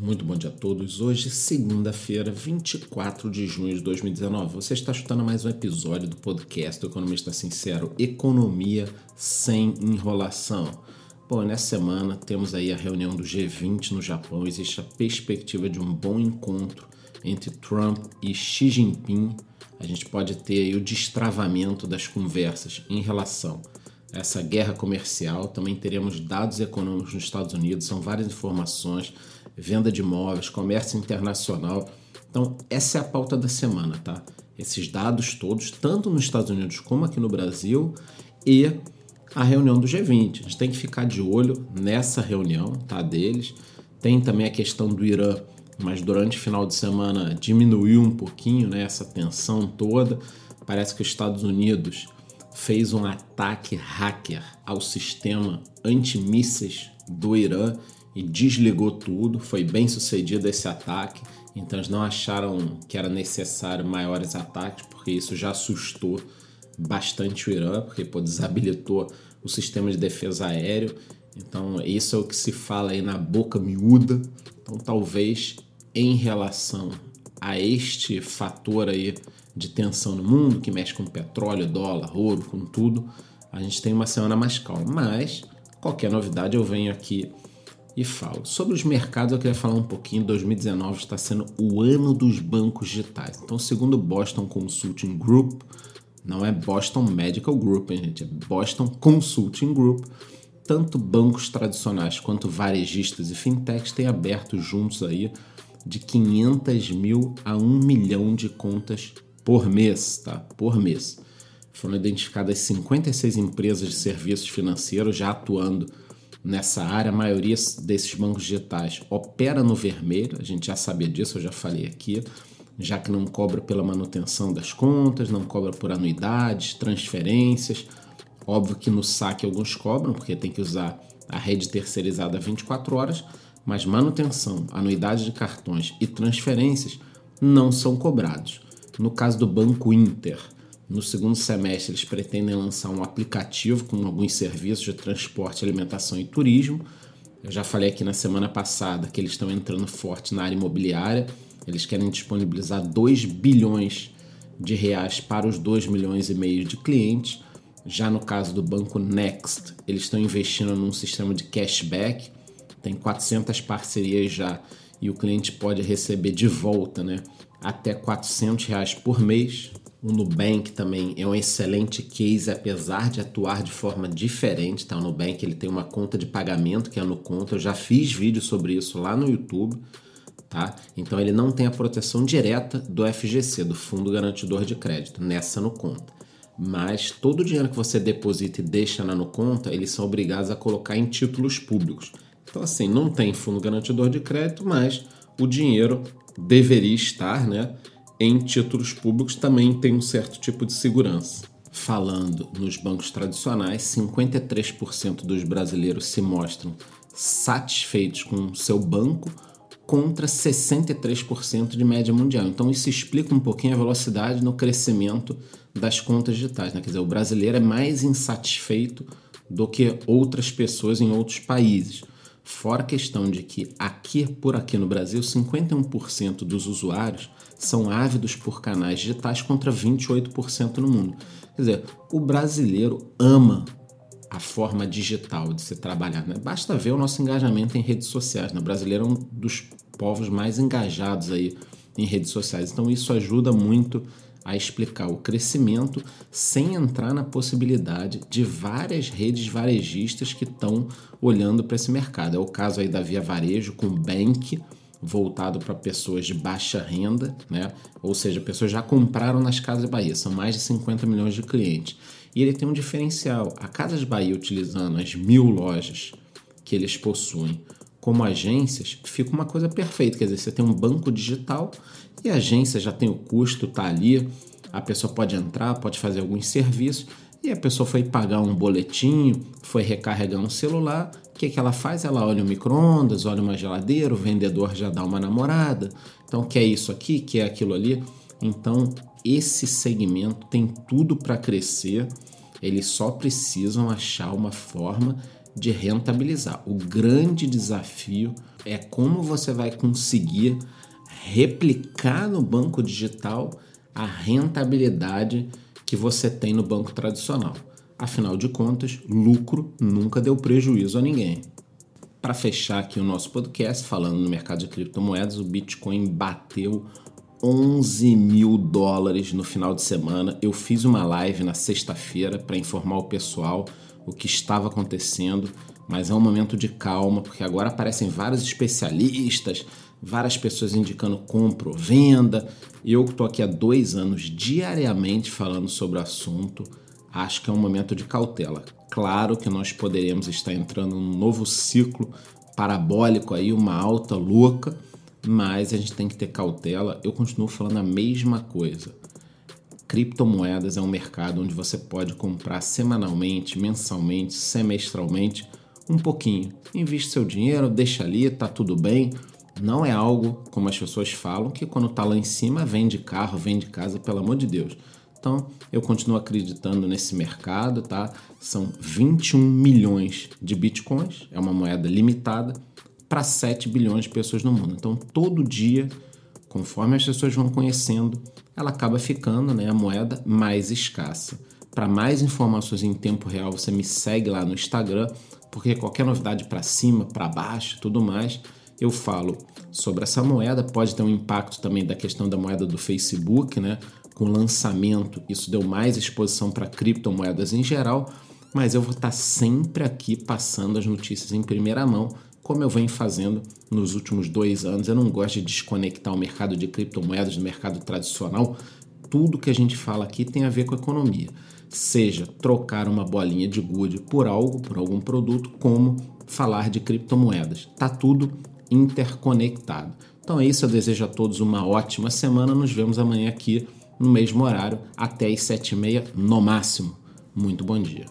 Muito bom dia a todos. Hoje, segunda-feira, 24 de junho de 2019. Você está escutando mais um episódio do podcast do Economista Sincero, Economia sem enrolação. Bom, nessa semana temos aí a reunião do G20 no Japão. Existe a perspectiva de um bom encontro entre Trump e Xi Jinping. A gente pode ter aí o destravamento das conversas em relação essa guerra comercial. Também teremos dados econômicos nos Estados Unidos, são várias informações venda de imóveis, comércio internacional. Então, essa é a pauta da semana, tá? Esses dados todos, tanto nos Estados Unidos como aqui no Brasil, e a reunião do G20. A gente tem que ficar de olho nessa reunião, tá? Deles. Tem também a questão do Irã, mas durante o final de semana diminuiu um pouquinho, né? Essa tensão toda. Parece que os Estados Unidos fez um ataque hacker ao sistema antimísseis do Irã e desligou tudo. Foi bem sucedido esse ataque, então eles não acharam que era necessário maiores ataques, porque isso já assustou bastante o Irã, porque pô, desabilitou o sistema de defesa aéreo. Então, isso é o que se fala aí na boca miúda. Então, talvez em relação a este fator aí de tensão no mundo, que mexe com petróleo, dólar, ouro, com tudo, a gente tem uma semana mais calma. Mas, qualquer novidade eu venho aqui e falo. Sobre os mercados, eu queria falar um pouquinho. 2019 está sendo o ano dos bancos digitais. Então, segundo Boston Consulting Group, não é Boston Medical Group, hein, gente? É Boston Consulting Group. Tanto bancos tradicionais quanto varejistas e fintechs têm aberto juntos aí de 500 mil a 1 milhão de contas por mês, tá? Por mês. Foram identificadas 56 empresas de serviços financeiros já atuando nessa área. A maioria desses bancos digitais opera no vermelho, a gente já sabia disso, eu já falei aqui, já que não cobra pela manutenção das contas, não cobra por anuidades, transferências. Óbvio que no saque alguns cobram, porque tem que usar a rede terceirizada 24 horas, mas manutenção, anuidade de cartões e transferências não são cobrados. No caso do Banco Inter, no segundo semestre, eles pretendem lançar um aplicativo com alguns serviços de transporte, alimentação e turismo. Eu já falei aqui na semana passada que eles estão entrando forte na área imobiliária. Eles querem disponibilizar 2 bilhões de reais para os 2 milhões e meio de clientes. Já no caso do banco Next, eles estão investindo num sistema de cashback. Tem 400 parcerias já e o cliente pode receber de volta, né, até 400 reais por mês o Nubank também é um excelente case, apesar de atuar de forma diferente. Tá? O Nubank ele tem uma conta de pagamento que é no conta. Eu já fiz vídeo sobre isso lá no YouTube. Tá? Então ele não tem a proteção direta do FGC, do Fundo Garantidor de Crédito, nessa no conta. Mas todo o dinheiro que você deposita e deixa na no conta, eles são obrigados a colocar em títulos públicos. Então assim, não tem fundo garantidor de crédito, mas o dinheiro deveria estar, né? em títulos públicos também tem um certo tipo de segurança. Falando nos bancos tradicionais, 53% dos brasileiros se mostram satisfeitos com seu banco contra 63% de média mundial. Então isso explica um pouquinho a velocidade no crescimento das contas digitais. Né? Quer dizer, o brasileiro é mais insatisfeito do que outras pessoas em outros países. Fora a questão de que aqui por aqui no Brasil, 51% dos usuários são ávidos por canais digitais contra 28% no mundo. Quer dizer, o brasileiro ama a forma digital de se trabalhar. Né? Basta ver o nosso engajamento em redes sociais. Né? O brasileiro é um dos povos mais engajados aí em redes sociais. Então isso ajuda muito a explicar o crescimento sem entrar na possibilidade de várias redes varejistas que estão olhando para esse mercado. É o caso aí da Via Varejo com Bank, voltado para pessoas de baixa renda, né? ou seja, pessoas já compraram nas Casas Bahia, são mais de 50 milhões de clientes. E ele tem um diferencial. A Casas Bahia, utilizando as mil lojas que eles possuem como agências, fica uma coisa perfeita. Quer dizer, você tem um banco digital e a agência já tem o custo, tá ali, a pessoa pode entrar, pode fazer alguns serviços e a pessoa foi pagar um boletim, foi recarregar um celular. O que, que ela faz? Ela olha o micro-ondas, olha uma geladeira, o vendedor já dá uma namorada. Então, quer isso aqui, quer aquilo ali. Então, esse segmento tem tudo para crescer. Eles só precisam achar uma forma de rentabilizar. O grande desafio é como você vai conseguir replicar no banco digital a rentabilidade que você tem no banco tradicional. Afinal de contas, lucro nunca deu prejuízo a ninguém. Para fechar aqui o nosso podcast, falando no mercado de criptomoedas, o Bitcoin bateu 11 mil dólares no final de semana. Eu fiz uma live na sexta-feira para informar o pessoal o que estava acontecendo, mas é um momento de calma, porque agora aparecem vários especialistas, várias pessoas indicando compra ou venda. Eu que estou aqui há dois anos diariamente falando sobre o assunto, acho que é um momento de cautela. Claro que nós poderemos estar entrando num novo ciclo parabólico aí, uma alta louca mas a gente tem que ter cautela. Eu continuo falando a mesma coisa. Criptomoedas é um mercado onde você pode comprar semanalmente, mensalmente, semestralmente, um pouquinho. Investe seu dinheiro, deixa ali, tá tudo bem. Não é algo, como as pessoas falam, que quando tá lá em cima vende carro, vende casa, pelo amor de Deus. Então, eu continuo acreditando nesse mercado, tá? São 21 milhões de bitcoins, é uma moeda limitada para 7 bilhões de pessoas no mundo. Então, todo dia, conforme as pessoas vão conhecendo, ela acaba ficando né, a moeda mais escassa. Para mais informações em tempo real, você me segue lá no Instagram, porque qualquer novidade para cima, para baixo, tudo mais, eu falo sobre essa moeda. Pode ter um impacto também da questão da moeda do Facebook, né? Com o lançamento, isso deu mais exposição para criptomoedas em geral, mas eu vou estar sempre aqui passando as notícias em primeira mão como eu venho fazendo nos últimos dois anos. Eu não gosto de desconectar o mercado de criptomoedas do mercado tradicional. Tudo que a gente fala aqui tem a ver com economia. Seja trocar uma bolinha de gude por algo, por algum produto, como falar de criptomoedas. Tá tudo interconectado. Então é isso, eu desejo a todos uma ótima semana. Nos vemos amanhã aqui no mesmo horário, até às sete e meia no máximo. Muito bom dia.